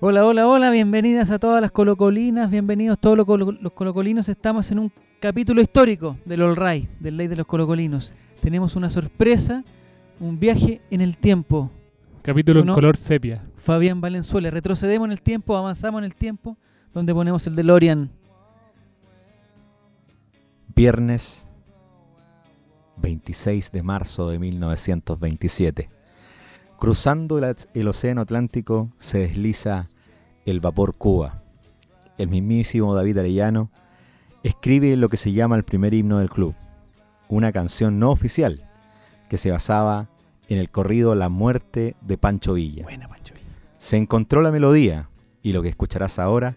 Hola, hola, hola, bienvenidas a todas las colocolinas, bienvenidos todos los, colocolinos. Estamos en un capítulo histórico del All Right, del Ley de los Colocolinos. Tenemos una sorpresa, un viaje en el tiempo. Capítulo en color sepia. Fabián Valenzuela, retrocedemos en el tiempo, avanzamos en el tiempo, donde ponemos el DeLorean. Viernes 26 de marzo de 1927. Cruzando el, Océano Atlántico se desliza el vapor Cuba. El mismísimo David Arellano escribe lo que se llama el primer himno del club, una canción no oficial que se basaba en el corrido La muerte de Pancho Villa. Buena, Pancho Villa. Se encontró la melodía y lo que escucharás ahora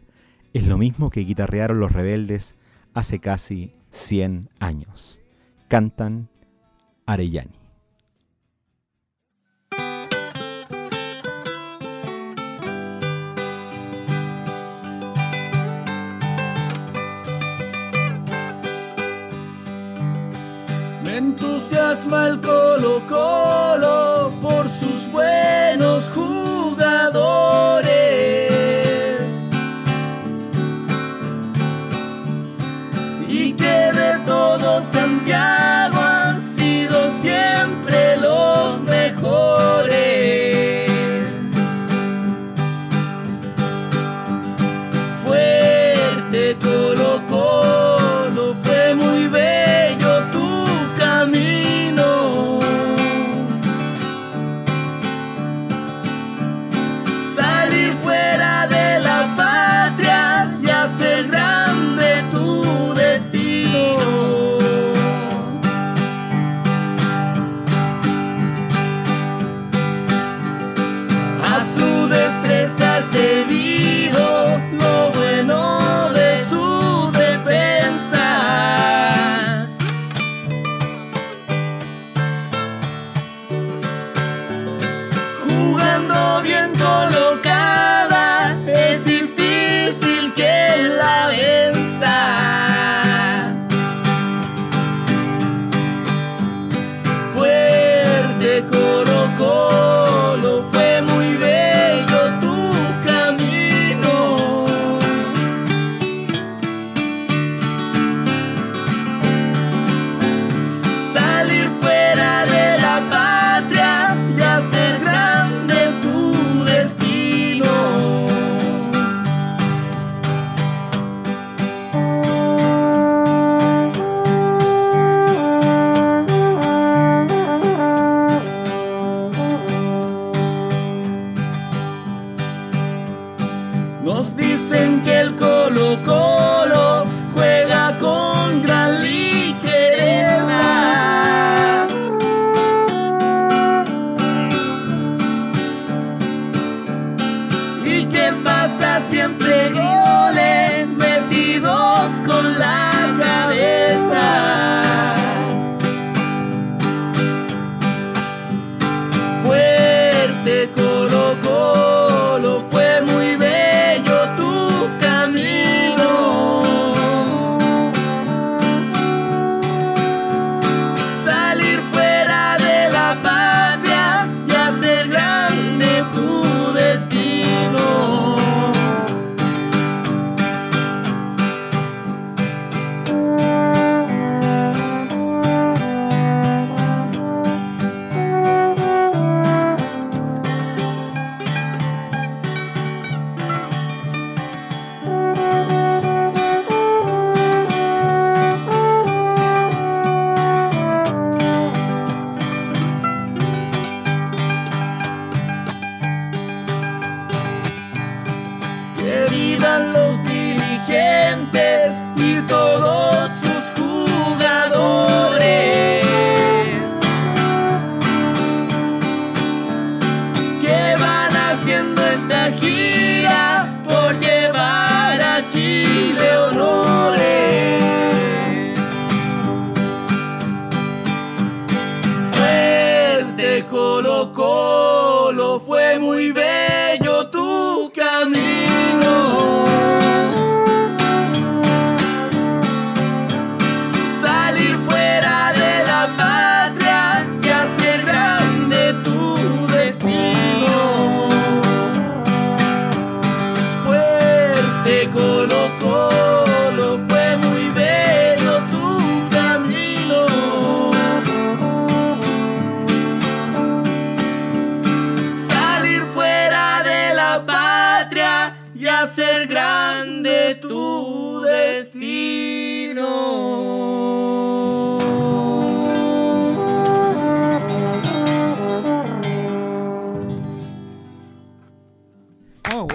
es lo mismo que guitarrearon los rebeldes hace casi 100 años. Cantan Arellani. Entusiasma el Colo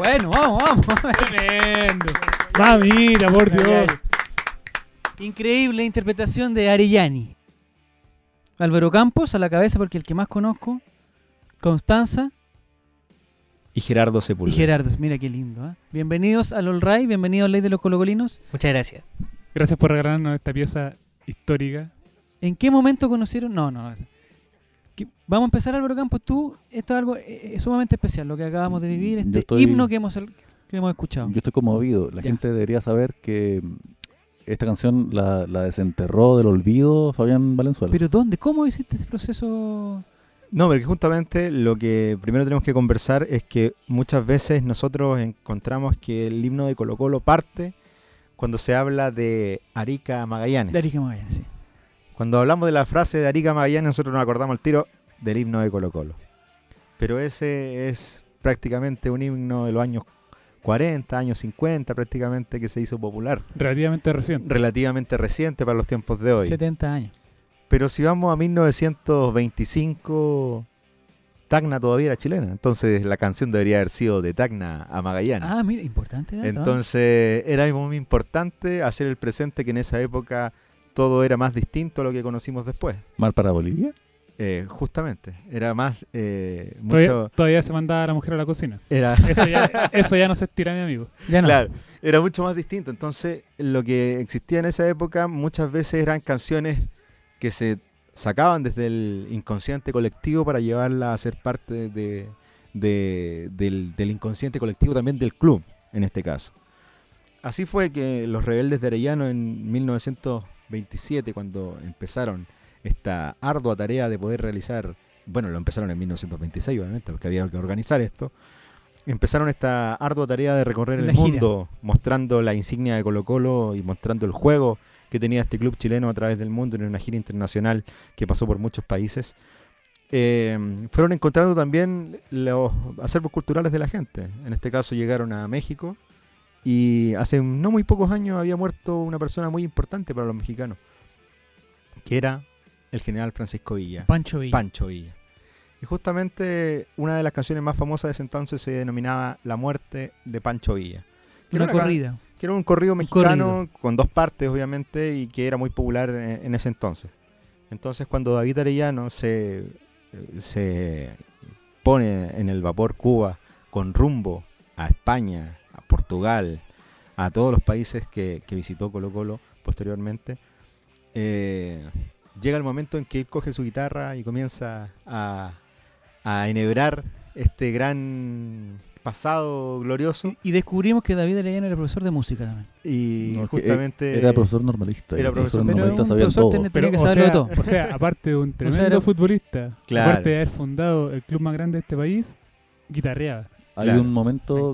Bueno, vamos, vamos. Tremendo. Mamita, por Dios. Increíble interpretación de Arellani. Álvaro Campos a la cabeza porque el que más conozco. Constanza. Y Gerardo Sepúlveda. Y Gerardo, mira qué lindo. ¿eh? Bienvenidos al All Ray, bienvenidos a Ley de los Colocolinos. Muchas gracias. Gracias por regalarnos esta pieza histórica. ¿En qué momento conocieron? No, no, no. ¿Qué- Vamos a empezar, Álvaro Campos. Tú, esto es algo eh, eh, sumamente especial, lo que acabamos de vivir, este estoy- himno que hemos, que hemos escuchado. Yo estoy conmovido. La Ya. gente debería saber que mm, esta canción la, la desenterró del olvido Fabián Valenzuela. ¿Pero dónde? ¿Cómo hiciste ese proceso? No, porque justamente lo que primero tenemos que conversar es que muchas veces nosotros encontramos que el himno de Colo Colo parte cuando se habla de Arica Magallanes. De Arica Magallanes, sí. Cuando hablamos de la frase de Arica Magallanes, nosotros nos acordamos al tiro del himno de Colo Colo. Pero ese es prácticamente un himno de los años 40, años 50 prácticamente que se hizo popular. Relativamente reciente. Relativamente reciente para los tiempos de hoy. 70 años. Pero si vamos a 1925, Tacna todavía era chilena. Entonces la canción debería haber sido de Tacna a Magallanes. Ah, mira, importante dato. ¿ah? Entonces era muy importante hacer el presente que en esa época todo era más distinto a lo que conocimos después. Mal para Bolivia. Eh, justamente, era más eh, Todavía, mucho todavía se mandaba a la mujer a la cocina. era Eso ya, eso ya no se estira, mi amigo. Ya no. claro, era mucho más distinto. Entonces, lo que existía en esa época muchas veces eran canciones que se sacaban desde el inconsciente colectivo para llevarla a ser parte de, de- del, del inconsciente colectivo también del club, en este caso. Así fue que los rebeldes de Arellano en 1927, cuando empezaron esta ardua tarea de poder realizar, bueno, lo empezaron en 1926 obviamente, porque había que organizar esto, empezaron esta ardua tarea de recorrer el gira. mundo, mostrando la insignia de Colo Colo y mostrando el juego que tenía este club chileno a través del mundo en una gira internacional que pasó por muchos países. Eh, fueron encontrando también los acervos culturales de la gente. En este caso llegaron a México y hace no muy pocos años había muerto una persona muy importante para los mexicanos, que era el general Francisco Villa. Pancho Villa. Pancho Villa. Y justamente una de las canciones más famosas de ese entonces se denominaba La muerte de Pancho Villa. Que Una era una corrida. que era un corrido mexicano corrido. con dos partes, obviamente, y que era muy popular en, en ese entonces. Entonces, cuando David Arellano se, se pone en el vapor Cuba con rumbo a España, Portugal, a todos los países que, que visitó Colo Colo posteriormente, eh, llega el momento en que él coge su guitarra y comienza a, a enhebrar este gran pasado glorioso Y descubrimos que David Arellano era profesor de música también. y No, que justamente Era profesor normalista. y era profesor- Pero normalistas un profesor todo. tiene- Pero, que o saberlo sea, todo. o sea, aparte de un tremendo era- futbolista, Claro. aparte de haber fundado el club más grande de este país, guitarreaba. Hay Claro. un Me momento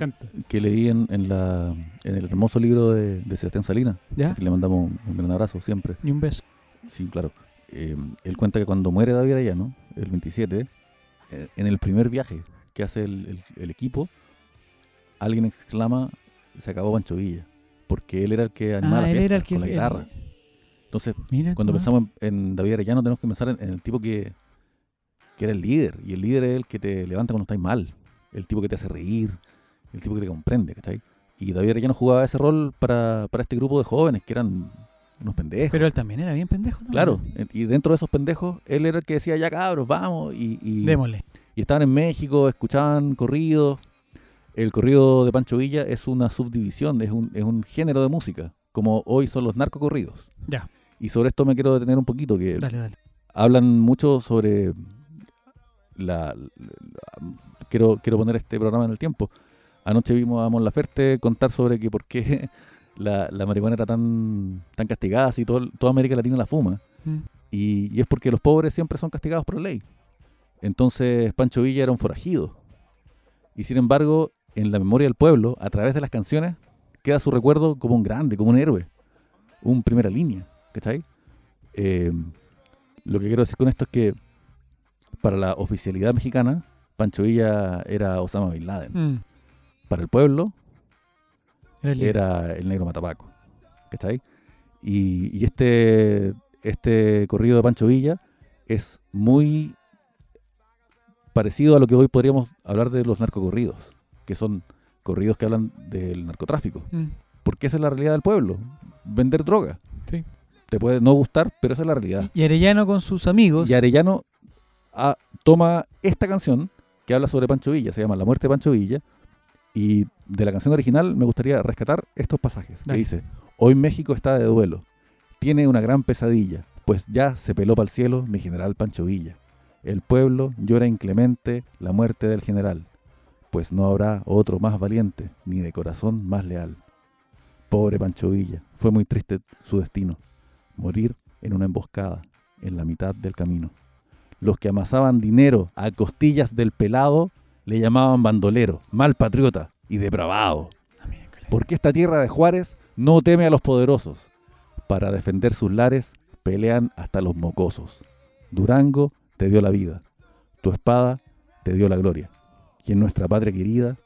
que leí en, en la, en el hermoso libro de, de Sebastián Salinas, que le mandamos un, un gran abrazo siempre. Y un beso. Sí, claro. Eh, él cuenta que cuando muere David Arellano, el 27, eh, en el primer viaje que hace el, el- el equipo, alguien exclama, se acabó Pancho Villa, porque él era el que animaba Ah, la él fiesta era el que. con la guitarra. Entonces, Mira cuando tú, pensamos en, en David Arellano, tenemos que pensar en, en el tipo que, que era el líder, y el líder es el que te levanta cuando estás mal, el tipo que te hace reír, el tipo que te comprende, ¿cachai? Y David Arellano jugaba ese rol para, para este grupo de jóvenes que eran unos pendejos. Pero él también era bien pendejo. ¿no? Claro, y dentro de esos pendejos, él era el que decía, ya cabros, vamos. Y, y, Démosle. y estaban en México, escuchaban corridos. El corrido de Pancho Villa es una subdivisión, es un, es un género de música, como hoy son los narcocorridos. Ya, Y sobre esto me quiero detener un poquito, que dale, dale. hablan mucho sobre la, la- quiero quiero poner este programa en el tiempo. Anoche vimos a Mon Laferte contar sobre que por qué la, la marihuana era tan tan castigada si todo, toda América Latina la fuma Mm. y, y es porque los pobres siempre son castigados por ley. Entonces Pancho Villa era un forajido. Y sin embargo, en la memoria del pueblo, a través de las canciones, queda su recuerdo como un grande, como un héroe, un primera línea, ¿cachai? Eh, lo que quiero decir con esto es que para la oficialidad mexicana, Pancho Villa era Osama Bin Laden. Mm. Para el pueblo, Era el líder. era el negro Matapaco. ¿Cachai? Y, y este, este corrido de Pancho Villa es muy parecido a lo que hoy podríamos hablar de los narcocorridos, que son corridos que hablan del narcotráfico. Mm. porque esa es la realidad del pueblo. Vender droga. Sí. Te puede no gustar, pero esa es la realidad. Y Arellano con sus amigos. Y Arellano ah, toma esta canción que habla sobre Pancho Villa, se llama La muerte de Pancho Villa, y de la canción original me gustaría rescatar estos pasajes, que dice, hoy México está de duelo, tiene una gran pesadilla, pues ya se peló para el cielo mi general Pancho Villa. El pueblo llora inclemente la muerte del general, pues no habrá otro más valiente, ni de corazón más leal. Pobre Pancho Villa, fue muy triste su destino, morir en una emboscada, en la mitad del camino. Los que amasaban dinero a costillas del pelado le llamaban bandolero, mal patriota y depravado. Porque esta tierra de Juárez no teme a los poderosos. Para defender sus lares pelean hasta los mocosos. Durango te dio la vida, tu espada te dio la gloria. Y en nuestra patria querida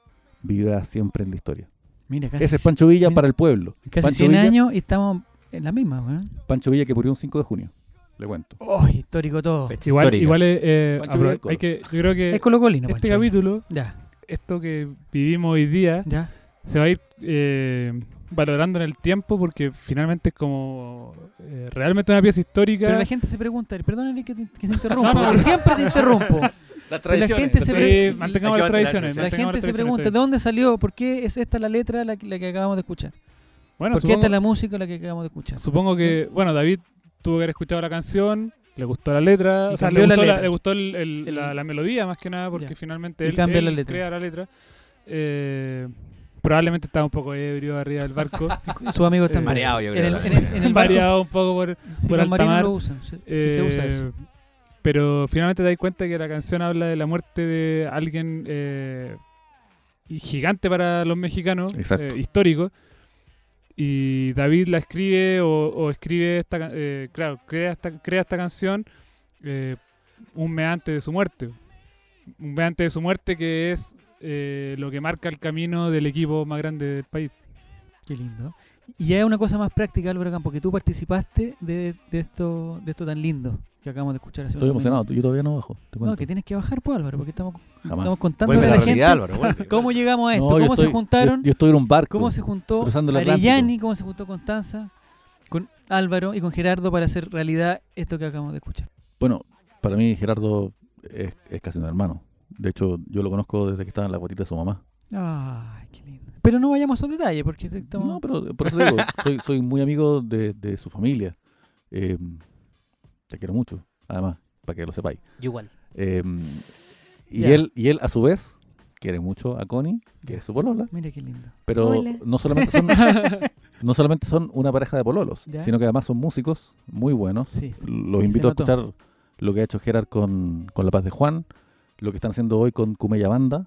vivirá siempre en la historia. Mira, casi, Ese es Pancho Villa mira, para el pueblo. casi Pancho 100 Villa, años y estamos en la misma. Pancho Villa que murió un 5 de junio. Le cuento. Oh, histórico todo. Fecha Igual, histórica. igual es, eh, Pancho apro- hay que, yo creo que Es colocolino, este Pancho. capítulo, Ya, esto que vivimos hoy día, ya. se va a ir eh, valorando en el tiempo porque finalmente es como eh, realmente una pieza histórica. Pero la gente se pregunta, perdóname que te, que te interrumpa, No, no, porque no. siempre te interrumpo. Las la gente se pre- mantengamos hay que las tradiciones. La mantengamos gente las se tradiciones, pregunta, ¿de está bien. dónde salió? ¿Por qué es esta la letra la, que- la que acabamos de escuchar? Bueno, ¿Por qué supongo, esta es la música la que acabamos de escuchar? supongo que, bueno, David tuvo que haber escuchado la canción, le gustó la letra, Y o sea, le la gustó, la, letra. le gustó el- el- El- la, la melodía más que nada porque Ya. finalmente Y él, cambia él la letra. crea la letra. Eh, probablemente estaba un poco ebrio arriba del barco. Sus amigos están Eh, Mareado, yo En creo. el, en el, en el barco, variado un poco por, sí, por alta mar. lo usan, sí, sí se usa Eh, eso. Pero finalmente te das cuenta que la canción habla de la muerte de alguien eh, gigante para los mexicanos, eh, histórico. Y David la escribe o, o escribe esta, eh, claro, crea esta, crea esta canción eh, un mes antes de su muerte. Un mes antes de su muerte que es eh, lo que marca el camino del equipo más grande del país. Qué lindo. Y es una cosa más práctica, Álvaro Campo, que tú participaste de, de esto de esto tan lindo que acabamos de escuchar hace Estoy emocionado. Yo todavía no bajo. te. No, que tienes que bajar, pues, Álvaro, porque estamos, estamos contando a la, gente Álvaro. vuelve. cómo llegamos a esto, No, cómo se juntaron, Yo, yo estoy en un barco. cómo se juntó. Arellani, cómo se juntó Constanza, con Álvaro y con Gerardo para hacer realidad esto que acabamos de escuchar. Bueno, para mí Gerardo es, es casi un hermano. De hecho, yo lo conozco desde que estaba en la guatita de su mamá. Ay, qué lindo. Pero no vayamos a esos detalles, porque estamos... No, pero por eso te digo, soy, soy muy amigo de, de su familia. Eh, te quiero mucho, además, para que lo sepáis. Yo igual. Eh, y, él, y él, a su vez, quiere mucho a Connie, que es su polola. Mira qué lindo. Pero Hola. no solamente son no solamente son una pareja de pololos, Ya. sino que además son músicos muy buenos. Sí, sí. Los invito a escuchar lo que ha hecho Gerard con, con La Paz de Juan, lo que están haciendo hoy con Cumella Banda.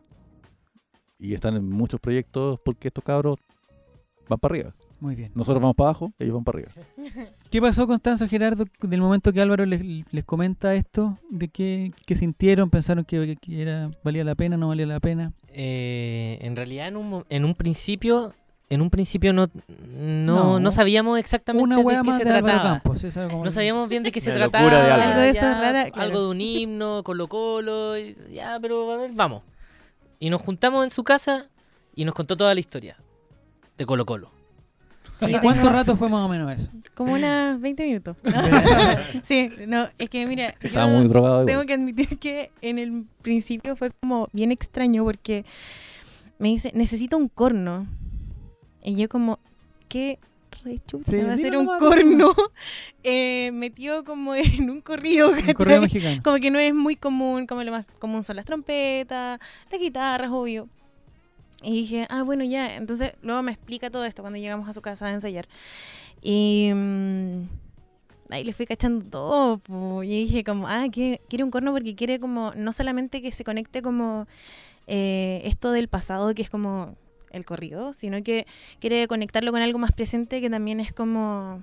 Y están en muchos proyectos porque estos cabros van para arriba. Muy bien. Nosotros vamos para abajo, ellos van para arriba. ¿Qué pasó, Constanza, Gerardo, del momento que Álvaro les, les comenta esto? ¿De qué, qué sintieron? ¿Pensaron que, que era, valía la pena, no valía la pena? Eh, en realidad, en un, en un principio, en un principio no, no, No. no sabíamos exactamente Una de hueá qué más se de trataba. Campos. No sabíamos bien de qué se trataba. de. Algo de eso ya, es rara, claro. Algo de un himno, Colo Colo, y- ya, pero a ver, vamos. Y nos juntamos en su casa y nos contó toda la historia de Colo Colo. Sí, ¿Y yo ¿Cuánto tengo rato fue más o menos eso? Como unas 20 minutos. sí, no, es que mira, Estaba yo muy drogado. tengo igual. que admitir que en el principio fue como bien extraño porque me dice, necesito un corno. Y yo como, ¿qué rechucha Sí, va a ser un corno? Eh, metió como en un corrido, Un correo mexicano. Como que no es muy común, como lo más común son las trompetas, las guitarras, obvio. Y dije, ah, bueno, ya. Entonces, luego me explica todo esto cuando llegamos a su casa a ensayar. Y mm, ahí le fui cachando todo. po. Y dije, como, ah, quiere, quiere un corno porque quiere, como, no solamente que se conecte como eh, esto del pasado, que es como el corrido, sino que quiere conectarlo con algo más presente, que también es como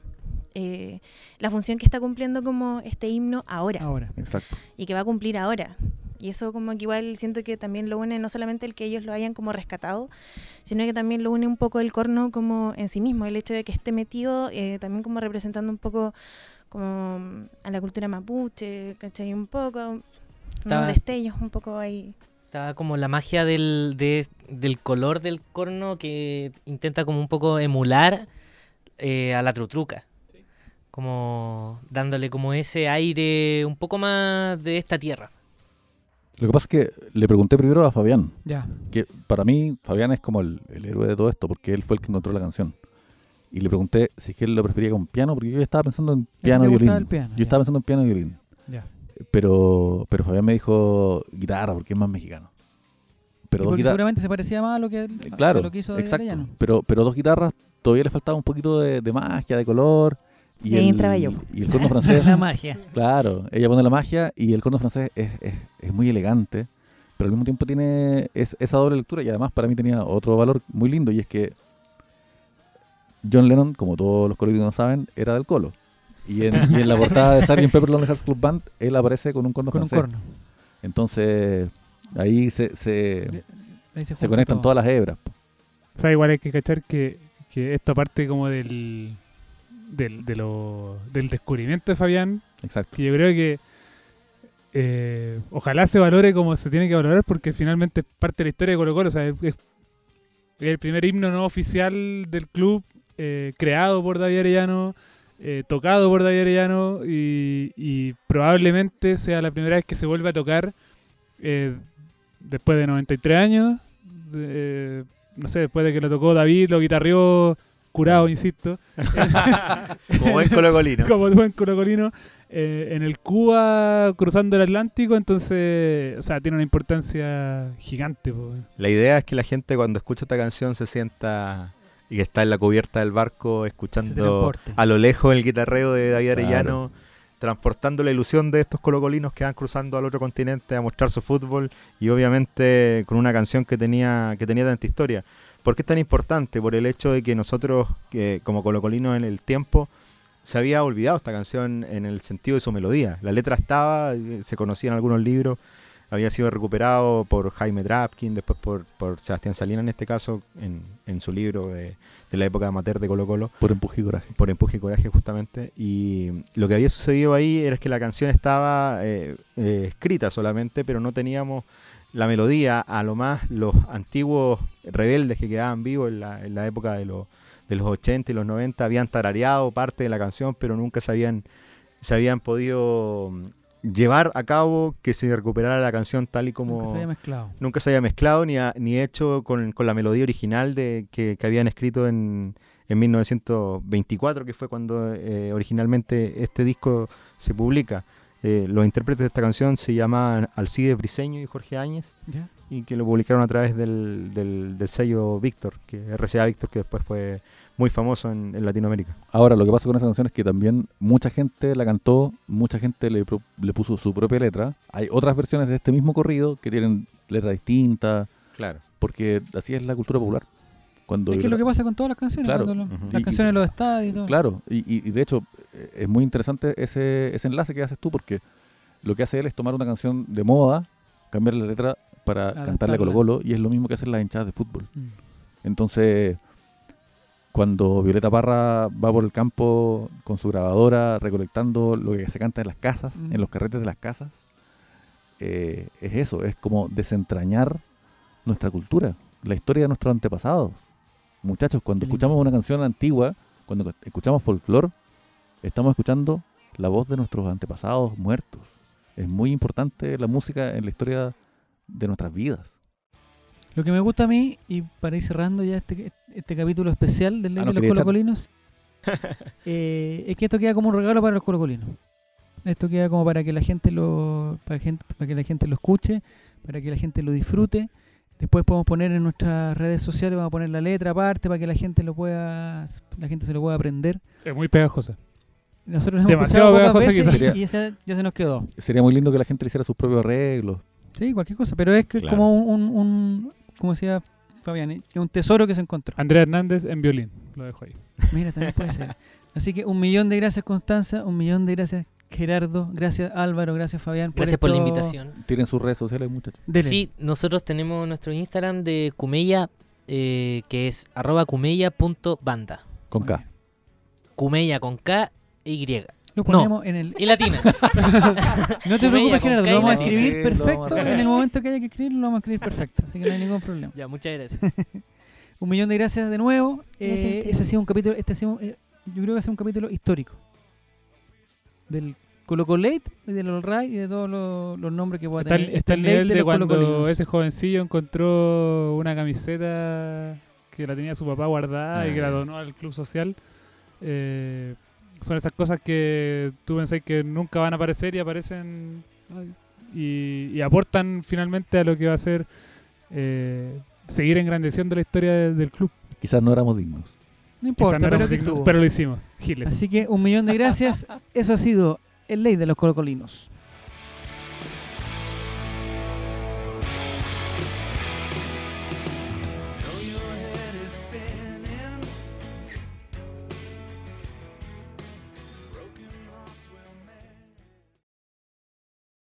eh, la función que está cumpliendo como este himno ahora Ahora. Exacto. y que va a cumplir ahora. Y eso como que igual siento que también lo une no solamente el que ellos lo hayan como rescatado, sino que también lo une un poco el corno como en sí mismo, el hecho de que esté metido eh, también como representando un poco como a la cultura mapuche, ¿cachai? Un poco, Estaba- unos destellos un poco ahí. Estaba como la magia del, de- del color del corno que intenta como un poco emular eh, a la trutruca. Como dándole como ese aire un poco más de esta tierra. Lo que pasa es que le pregunté primero a Fabián, Ya. que para mí Fabián es como el, el héroe de todo esto, porque él fue el que encontró la canción. Y le pregunté si es que él lo prefería con piano, porque yo estaba pensando en piano y violín. el piano, yo ya. estaba pensando en piano y violín. Ya. Pero, pero Fabián me dijo guitarra, porque es más mexicano. Pero Y dos guitarras. seguramente se parecía más a lo que, Eh, a Claro, lo que hizo exacto. Pero, pero dos guitarras todavía le faltaba un poquito de, de magia, de color. Y ahí el, entraba yo. Y el corno francés, La magia. claro, ella pone la magia y el corno francés es, es, es muy elegante, pero al mismo tiempo tiene es- esa doble lectura y además para mí tenía otro valor muy lindo y es que John Lennon, como todos los colombianos saben, era del colo. Y en, y en la portada de Sgt. Pepper Lonely Hearts Club Band, él aparece con un corno Con un corno. Entonces, ahí se, se, Ahí se conectan todo. todas las hebras. O sea, igual hay que cachar que, que esto aparte como del, del, de lo- del descubrimiento de Fabián, Exacto. que yo creo que eh, ojalá se valore como se tiene que valorar porque finalmente es parte de la historia de Colo Colo. O sea, es, es el primer himno no oficial del club eh, creado por David Arellano, eh, tocado por David Arellano y, y probablemente sea la primera vez que se vuelve a tocar eh, después de 93 años. eh, no sé, después de que lo tocó David, lo guitarrió curado, insisto. Como buen colocolino. como buen colocolino, eh, en el Cuba cruzando el Atlántico, entonces, o sea, tiene una importancia gigante. po. La idea es que la gente cuando escucha esta canción se sienta y que está en la cubierta del barco escuchando a lo lejos el guitarreo de David Claro. Arellano, transportando la ilusión de estos colocolinos que van cruzando al otro continente a mostrar su fútbol y obviamente con una canción que tenía que tenía tanta historia. ¿Por qué es tan importante? Por el hecho de que nosotros, que como colocolinos en el tiempo, se había olvidado esta canción en el sentido de su melodía. La letra estaba, eh, se conocía en algunos libros, había sido recuperado por Jaime Drapkin, después por, por Sebastián Salinas en este caso, en, en su libro de, de la época amateur de Colo Colo, Por empuje y coraje. por Empuje y Coraje justamente. Y lo que había sucedido ahí era que la canción estaba eh, eh, escrita solamente, pero no teníamos la melodía. A lo más los antiguos rebeldes que quedaban vivos en la, en la época de, los de los 80 y los 90 habían tarareado parte de la canción, pero nunca se habían, se habían podido mm, llevar a cabo que se recuperara la canción tal y como Nunca se había mezclado. nunca se había mezclado ni, a- ni hecho con, con la melodía original de que, que habían escrito en, en 1924, que fue cuando eh, originalmente este disco se publica. Eh, los intérpretes de esta canción se llamaban Alcides Briseño y Jorge Áñez y que lo publicaron a través del, del, del sello Víctor, que RCA Víctor, que después fue muy famoso en, en Latinoamérica. Ahora, lo que pasa con esa canción es que también mucha gente la cantó, mucha gente le, pro- le puso su propia letra. Hay otras versiones de este mismo corrido que tienen letras distintas, Claro. porque así es la cultura popular. Cuando Es que es lo que pasa con todas las canciones. Claro. Las Y- y canciones se- de los estadios y todo. Claro, y, y- y de hecho eh, es muy interesante ese, ese enlace que haces tú, porque lo que hace él es tomar una canción de moda, cambiar la letra para cantarle a Adaptarla. Colo Colo, y es lo mismo que hacen las hinchadas de fútbol. Mm. Entonces, cuando Violeta Parra va por el campo con su grabadora, recolectando lo que se canta en las casas, Mm. en los carretes de las casas, eh, es eso, es como desentrañar nuestra cultura, la historia de nuestros antepasados. Muchachos, cuando Qué lindo. escuchamos una canción antigua, cuando escuchamos folclore, estamos escuchando la voz de nuestros antepasados muertos. Es muy importante la música en la historia de nuestras vidas. Lo que me gusta a mí, y para ir cerrando ya este, este capítulo especial del Ley Ah, no de los Colocolinos, eh, es que esto queda como un regalo para los colocolinos. Esto queda como para que la gente lo, para, gente- para que la gente lo escuche, para que la gente lo disfrute. Después podemos poner en nuestras redes sociales, vamos a poner la letra aparte para que la gente lo pueda, la gente se lo pueda aprender. Es muy pegajosa. Nosotros Demasiado pegajosa veces y esa ya se nos quedó. Sería muy lindo que la gente le hiciera sus propios arreglos. Sí, cualquier cosa, pero es que Claro. como un, un, un- como decía Fabián, es un tesoro que se encontró. Andrea Hernández en violín, lo dejo ahí. Mira, también puede ser. Así que un millón de gracias Constanza, un millón de gracias Gerardo, gracias Álvaro, gracias Fabián. Gracias por la invitación. Tienen sus redes sociales, muchachos. Dele. Sí, nosotros tenemos nuestro Instagram de Cumeya, eh, que es arroba cumeya.banda. Con K. Cumeya con K Y. Lo No. ponemos en el... Y latina. No te preocupes, Gerardo, lo vamos a escribir perfecto. En el momento que haya que escribirlo, lo vamos a escribir perfecto. Así que no hay ningún problema. ya, muchas gracias. Un millón de gracias de nuevo. Gracias Eh, ese ha sido un capítulo, este ha sido, eh, yo creo que ha sido un capítulo histórico. Del Colo Late y del All Right y de todos los, los nombres que pueda Está, tener. está el este nivel de cuando ese jovencillo encontró una camiseta que la tenía su papá guardada y que la Ah. donó al club social. Eh, son esas cosas que tú pensás que nunca van a aparecer y aparecen y, y aportan finalmente a lo que va a ser eh, seguir engrandeciendo la historia de- del club. Quizás no éramos dignos. No importa, no que pero lo hicimos. Giles. Así que un millón de gracias. Eso ha sido el ley de los colocolinos.